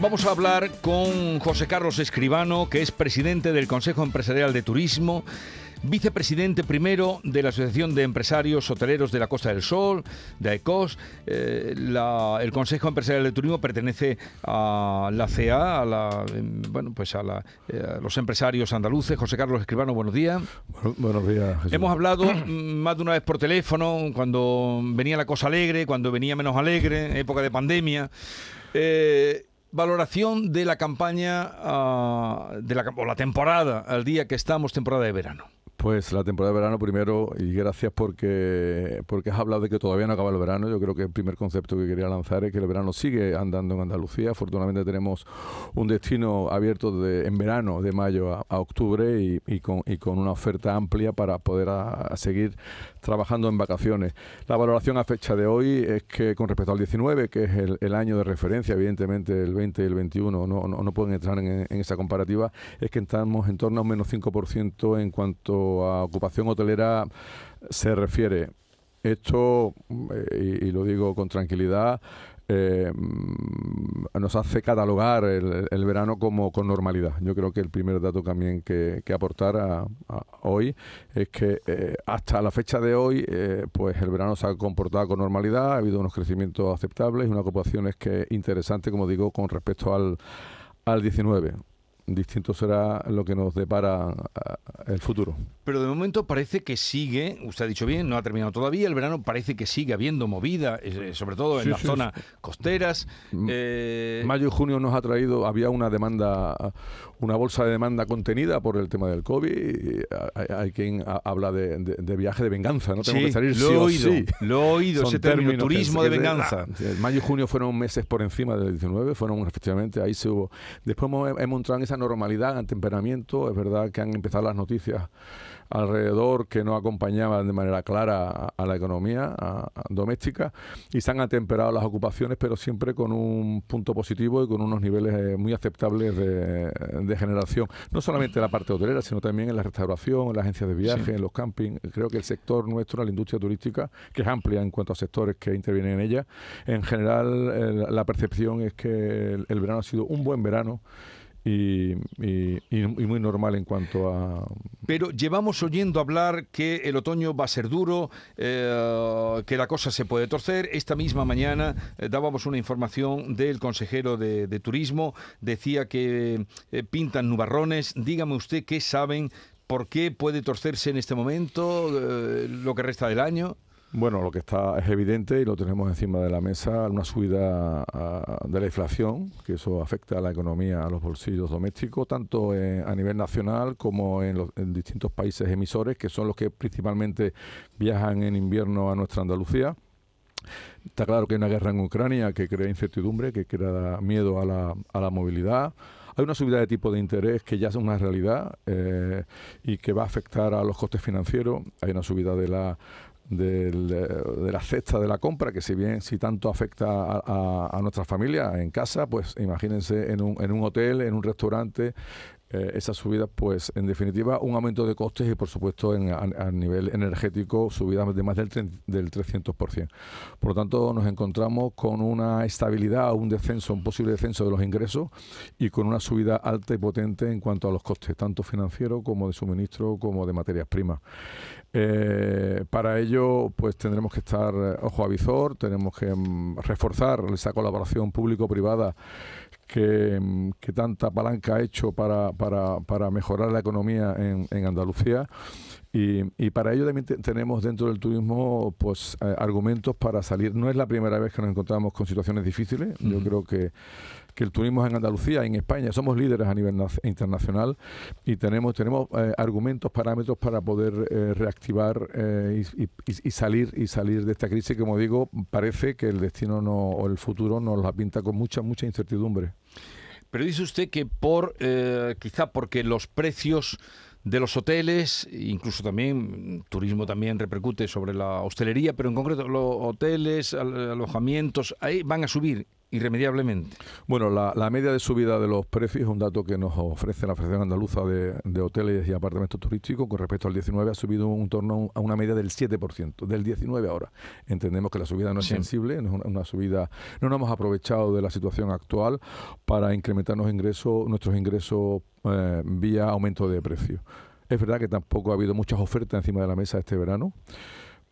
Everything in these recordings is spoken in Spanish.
Vamos a hablar con José Carlos Escribano, que es presidente del Consejo Empresarial de Turismo, vicepresidente primero de la Asociación de Empresarios Hoteleros de la Costa del Sol, de AECOS. Eh, la- el Consejo Empresarial de Turismo pertenece a la CA, a, la, em, bueno, pues a, la, eh, a los empresarios andaluces. José Carlos Escribano, buenos días. Bueno, buenos días, Jesús. Hemos hablado mm, más de una vez por teléfono, cuando venía la cosa alegre, cuando venía menos alegre, época de pandemia. Eh, valoración de la campaña, ah, de la, o la temporada, al día que estamos, temporada de verano. Pues la temporada de verano primero, y gracias porque, porque has hablado de que todavía no acaba el verano. Yo creo que el primer concepto que quería lanzar es que el verano sigue andando en Andalucía. Afortunadamente tenemos un destino abierto de, en verano, de mayo a, octubre, y, con, y con una oferta amplia para poder a- a seguir trabajando en vacaciones. La valoración a fecha de hoy es que con respecto al 19, que es el, año de referencia, evidentemente el 20 y el 21 no, no, no pueden entrar en, esa comparativa, es que estamos en torno a un menos 5% en cuanto a ocupación hotelera se refiere. Esto, eh, y lo digo con tranquilidad, eh, nos hace catalogar el, verano como con normalidad. Yo creo que el primer dato también que, que aportar a, hoy es que eh, hasta la fecha de hoy, eh, pues el verano se ha comportado con normalidad, ha habido unos crecimientos aceptables y una ocupación es que interesante, como digo, con respecto al, al 19. Distinto será lo que nos depara ah, el futuro. Pero de momento parece que sigue, usted ha dicho bien, no ha terminado todavía, el verano parece que sigue habiendo movida, eh, sobre todo en Sí, las sí, zonas costeras. Mm. eh, Mayo y junio nos ha traído, había una demanda, una bolsa de demanda contenida por el tema del COVID. hay, hay quien ha- habla de, de- de viaje de venganza, no tengo sí, que salir lo sí he oído, sí. lo he oído, Son ese término, turismo de venganza. ah, mayo y junio fueron meses por encima del 19, fueron efectivamente, ahí se hubo. Después hemos, hemos entrado en esa normalidad, en temperamiento. Es verdad que han empezado las noticias alrededor que no acompañaban de manera clara a, a la economía a- a doméstica y se han atemperado las ocupaciones, pero siempre con un punto positivo y con unos niveles eh, muy aceptables de, de generación. No solamente en la parte hotelera, sino también en la restauración, en las agencias de viaje, Sí. en los campings. Creo que el sector nuestro, la industria turística, que es amplia en cuanto a sectores que intervienen en ella, en general eh, la percepción es que el, el verano ha sido un buen verano. Y, y- y- muy normal en cuanto a Pero llevamos oyendo hablar que el otoño va a ser duro, eh, que la cosa se puede torcer. Esta misma mañana eh, dábamos una información del consejero de, de Turismo, decía que eh, pintan nubarrones. Dígame usted qué saben, por qué puede torcerse en este momento, eh, lo que resta del año. Bueno, lo que está es evidente y lo tenemos encima de la mesa, una subida de la inflación, que eso afecta a la economía, a los bolsillos domésticos, tanto eh, a nivel nacional como en, los, en distintos países emisores, que son los que principalmente viajan en invierno a nuestra Andalucía. Está claro que hay una guerra en Ucrania que crea incertidumbre, que crea miedo a la, a la movilidad. Hay una subida de tipo de interés que ya es una realidad eh, y que va a afectar a los costes financieros. Hay una subida de la eh, de la cesta de la compra, que si bien si tanto afecta a, a- a nuestra familia en casa, pues imagínense en un, en un hotel, en un restaurante, eh, esas subidas, pues en definitiva un aumento de costes y por supuesto en, a, nivel energético subidas de más del, del 300%. Por lo tanto nos encontramos con una estabilidad, un descenso, un posible descenso de los ingresos y con una subida alta y potente en cuanto a los costes, tanto financieros como de suministro como de materias primas. Eh, para ello, pues tendremos que estar eh, ojo a visor, tenemos que mm, reforzar esa colaboración público-privada que, mm, que tanta palanca ha hecho para, para, para mejorar la economía en, en Andalucía. Y, y para ello también te- tenemos dentro del turismo pues eh, argumentos para salir. No es la primera vez que nos encontramos con situaciones difíciles. Yo creo que, que el turismo en Andalucía en España somos líderes a nivel nac- internacional y tenemos, tenemos eh, argumentos, parámetros para poder eh, reactivar eh, y, salir y salir de esta crisis. Como digo, parece que el destino no, o el futuro nos la pinta con mucha, mucha incertidumbre. Pero dice usted que por quizá porque los precios de los hoteles, incluso también turismo también repercute sobre la hostelería, pero en concreto los hoteles, al- alojamientos, ahí van a subir irremediablemente? Bueno, la, media de subida de los precios es un dato que nos ofrece la Federación Andaluza de, Hoteles y Apartamentos Turísticos con respecto al 19 ha subido un torno a una media del 7%, del 19 ahora. Entendemos que la subida no es sensible, no es una, subida, no nos hemos aprovechado de la situación actual para incrementar los ingresos, nuestros ingresos eh, vía aumento de precio. Es verdad que tampoco ha habido muchas ofertas encima de la mesa este verano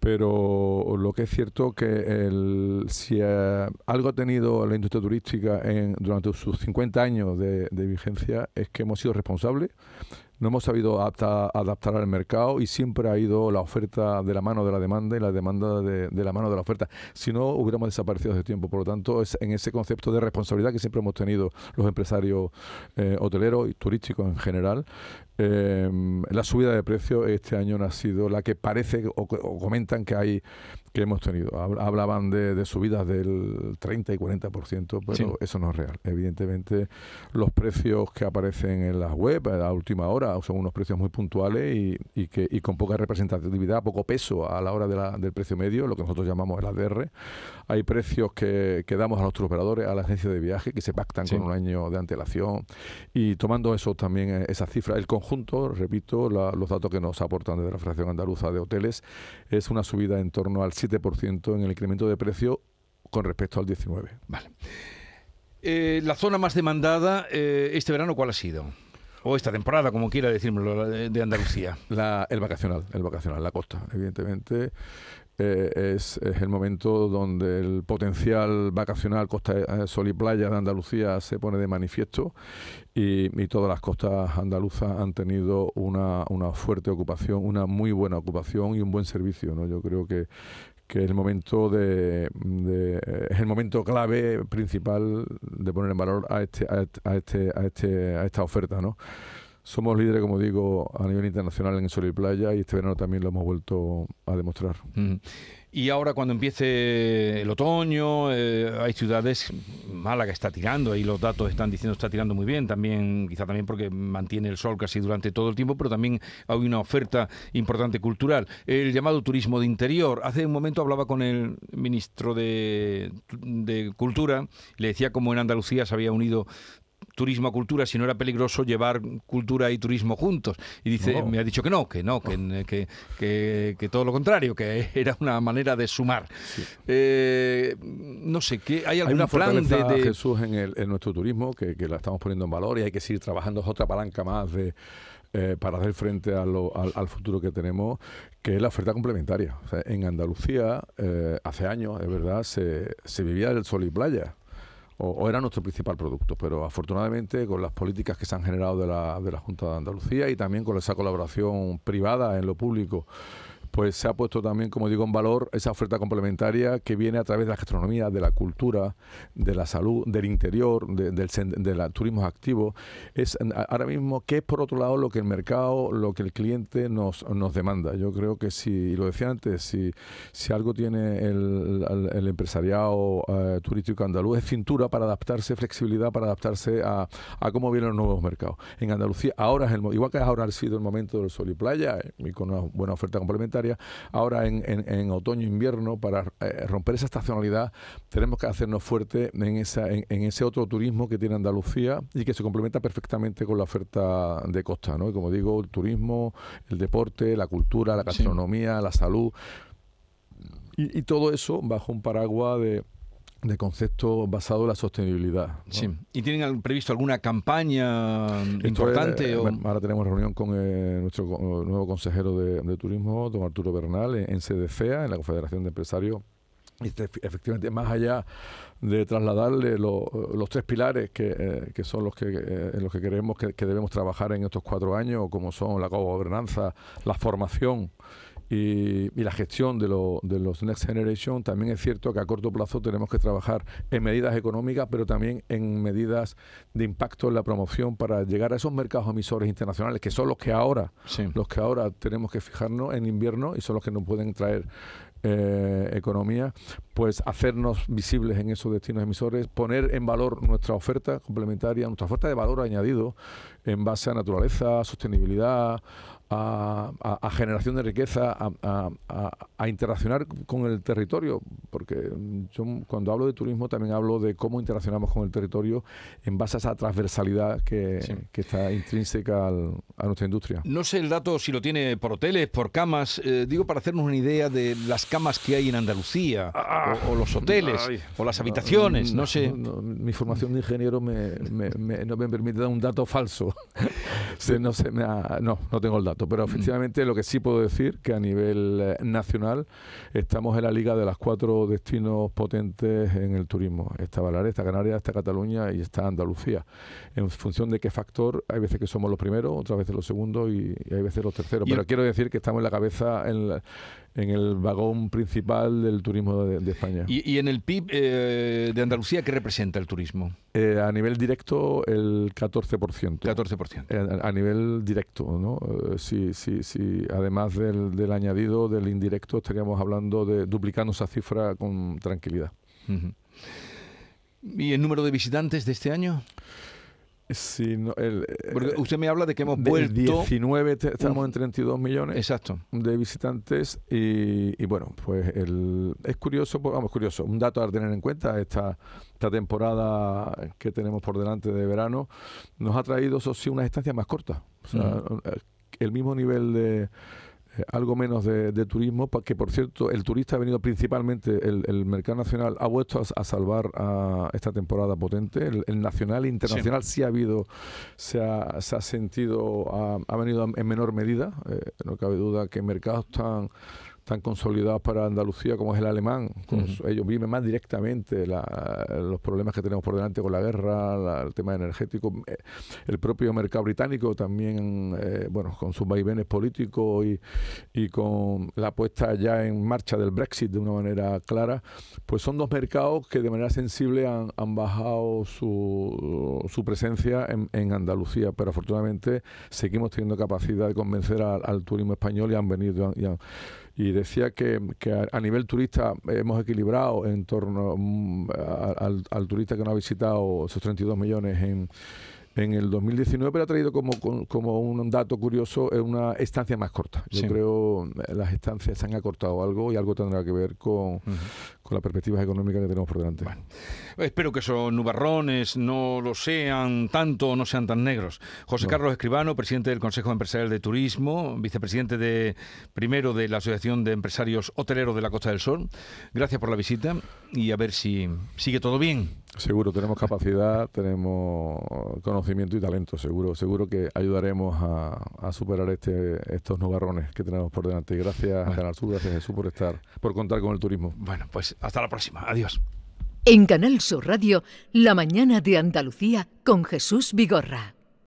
pero lo que es cierto que el, si eh, algo ha tenido la industria turística en, durante sus 50 años de, de vigencia es que hemos sido responsables no hemos sabido adaptar, al mercado y siempre ha ido la oferta de la mano de la demanda y la demanda de, la mano de la oferta. Si no, hubiéramos desaparecido hace tiempo. Por lo tanto, es en ese concepto de responsabilidad que siempre hemos tenido los empresarios eh, hoteleros y turísticos en general, eh, la subida de precios este año no ha sido la que parece o, comentan que hay que hemos tenido. Hablaban de, subidas del 30 y 40%, pero eso no es real. Evidentemente, los precios que aparecen en las web a última hora son unos precios muy puntuales y, que, y con poca representatividad, poco peso a la hora del precio medio, lo que nosotros llamamos el ADR. Hay precios que, que damos a nuestros operadores, a la agencia de viaje, que se pactan con un año de antelación. Y tomando eso también, eh, esa cifra, el conjunto, repito, los datos que nos aportan desde la Federación Andaluza de Hoteles, es una subida en torno al 7% en el incremento de precio con respecto al 19. Vale. Eh, la zona más demandada eh, este verano, ¿cuál ha sido? O esta temporada, como quiera decírmelo, de Andalucía? El vacacional, el vacacional, la costa, evidentemente. Eh, es, el momento donde el potencial vacacional costa eh, sol y playa de Andalucía se pone de manifiesto y, todas las costas andaluzas han tenido una, una, fuerte ocupación, una muy buena ocupación y un buen servicio. ¿no? Yo creo que, que el momento de, es el momento clave principal de poner en valor a este a, este a este a esta oferta no somos líderes como digo a nivel internacional en sol y playa y este verano también lo hemos vuelto a demostrar y ahora cuando empiece el otoño, eh, hay ciudades, Málaga está tirando, ahí los datos están diciendo está tirando muy bien, también quizá también porque mantiene el sol casi durante todo el tiempo, pero también hay una oferta importante cultural. El llamado turismo de interior. Hace un momento hablaba con el ministro de, de Cultura, le decía cómo en Andalucía se había unido turismo a cultura, si no era peligroso llevar cultura y turismo juntos. Y dice, me ha dicho que no, que no, que, que, todo lo contrario, que era una manera de sumar. Eh, no sé, ¿qué, ¿hay algún hay plan de, Jesús en, el, en nuestro turismo que, la estamos poniendo en valor y hay que seguir trabajando, es otra palanca más de... Eh, para hacer frente a al, futuro que tenemos, que es la oferta complementaria. en Andalucía, eh, hace años, es verdad, se, se vivía del sol y playa o, era nuestro principal producto. Pero afortunadamente con las políticas que se han generado de la, de la Junta de Andalucía y también con esa colaboración privada en lo público pues se ha puesto también, como digo, en valor esa oferta complementaria que viene a través de la gastronomía, de la cultura, de la salud, del interior, del, turismo activo. Es ahora mismo que es por otro lado lo que el mercado, lo que el cliente nos, nos demanda. Yo creo que si, lo decía antes, si, si algo tiene el, empresariado eh, turístico andaluz es cintura para adaptarse, flexibilidad para adaptarse a, a, cómo vienen los nuevos mercados. En Andalucía ahora es el igual que ahora ha sido el momento del sol y playa eh, y con una buena oferta complementaria Ahora en, en, otoño invierno, para eh, romper esa estacionalidad, tenemos que hacernos fuerte en, esa, en, ese otro turismo que tiene Andalucía y que se complementa perfectamente con la oferta de costa. ¿no? como digo, el turismo, el deporte, la cultura, la gastronomía, la salud. y todo eso bajo un paraguas de de concepto basado en la sostenibilidad. Sí. ¿Y tienen previsto alguna campaña importante? Ahora tenemos reunión con eh, nuestro nuevo consejero de, turismo, don Arturo Bernal, en, CDCEA, en la Confederación de Empresarios. Y este, efectivamente, más allá de trasladarle los tres pilares que, eh, que son los que, eh, en los que creemos que, que, debemos trabajar en estos cuatro años, como son la gobernanza, la formación y, la gestión de, de, los Next Generation, también es cierto que a corto plazo tenemos que trabajar en medidas económicas, pero también en medidas de impacto en la promoción para llegar a esos mercados emisores internacionales, que son los que ahora, los que ahora tenemos que fijarnos en invierno y son los que nos pueden traer eh, economía, pues hacernos visibles en esos destinos emisores, poner en valor nuestra oferta complementaria, nuestra oferta de valor añadido en base a naturaleza, sostenibilidad, a, generación de riqueza, a, interaccionar con el territorio, porque yo cuando hablo de turismo también hablo de cómo interaccionamos con el territorio en base a esa transversalidad que, está intrínseca a nuestra industria. No sé el dato si lo tiene por hoteles, por camas, eh, digo para hacernos una idea de las camas que hay en Andalucía, o, los hoteles, o las habitaciones, no, sé. mi formación de ingeniero me, no me permite dar un dato falso. no, se me no, no tengo el dato pero mm. efectivamente lo que sí puedo decir que a nivel eh, nacional estamos en la liga de las cuatro destinos potentes en el turismo. Está Baleares, está Canarias, está Cataluña y está Andalucía. En función de qué factor, hay veces que somos los primeros, otras veces los segundos y, hay veces los terceros. Pero quiero decir que estamos en la cabeza en, en el vagón principal del turismo de, España. ¿Y, en el PIB eh, de Andalucía qué representa el turismo? Eh, a nivel directo, el 14%. 14%. a nivel directo, ¿no? sí, sí, sí. Además del, del, añadido del indirecto, estaríamos hablando de duplicando esa cifra con tranquilidad. ¿Y el número de visitantes de este año? Sí, no, el, Porque usted me habla de que hemos vuelto... 19, estamos en 32 millones Exacto. de visitantes y, bueno, pues el, es curioso, pues, vamos, curioso, un dato a tener en cuenta, esta, esta temporada que tenemos por delante de verano nos ha traído, eso sí, una estancia más corta. O sea, el mismo nivel de eh, algo menos de, turismo, que por cierto el turista ha venido principalmente, el, mercado nacional ha vuelto a, salvar a esta temporada potente, el, nacional e internacional sí. ha habido, se ha, se ha sentido, ha, venido en menor medida, eh, no cabe duda que mercados tan tan consolidados para Andalucía como es el alemán. ellos viven más directamente los problemas que tenemos por delante con la guerra, el tema energético. Eh, el propio mercado británico también, eh, bueno, con sus vaivenes políticos y, y, con la puesta ya en marcha del Brexit de una manera clara, pues son dos mercados que de manera sensible han, bajado su, su presencia en, en, Andalucía, pero afortunadamente seguimos teniendo capacidad de convencer al, turismo español y han venido y han, y decía que, a, nivel turista hemos equilibrado en torno mm, al, al, turista que nos ha visitado esos 32 millones en, en el 2019, pero ha traído como, como un dato curioso una estancia más corta. Yo creo que las estancias se han acortado algo y algo tendrá que ver con, con las perspectivas económicas que tenemos por delante. espero que esos nubarrones no lo sean tanto o no sean tan negros. José Carlos Escribano, presidente del Consejo Empresarial de Turismo, vicepresidente de primero de la Asociación de Empresarios Hoteleros de la Costa del Sol. Gracias por la visita y a ver si sigue todo bien. Seguro, tenemos capacidad, tenemos conocimiento y talento, seguro, seguro que ayudaremos a, superar este, estos nubarrones que tenemos por delante. Gracias, Canal Sur, gracias Jesús por estar, por contar con el turismo. Bueno, pues hasta la próxima. Adiós. En Canal Sur Radio, La mañana de Andalucía con Jesús Vigorra.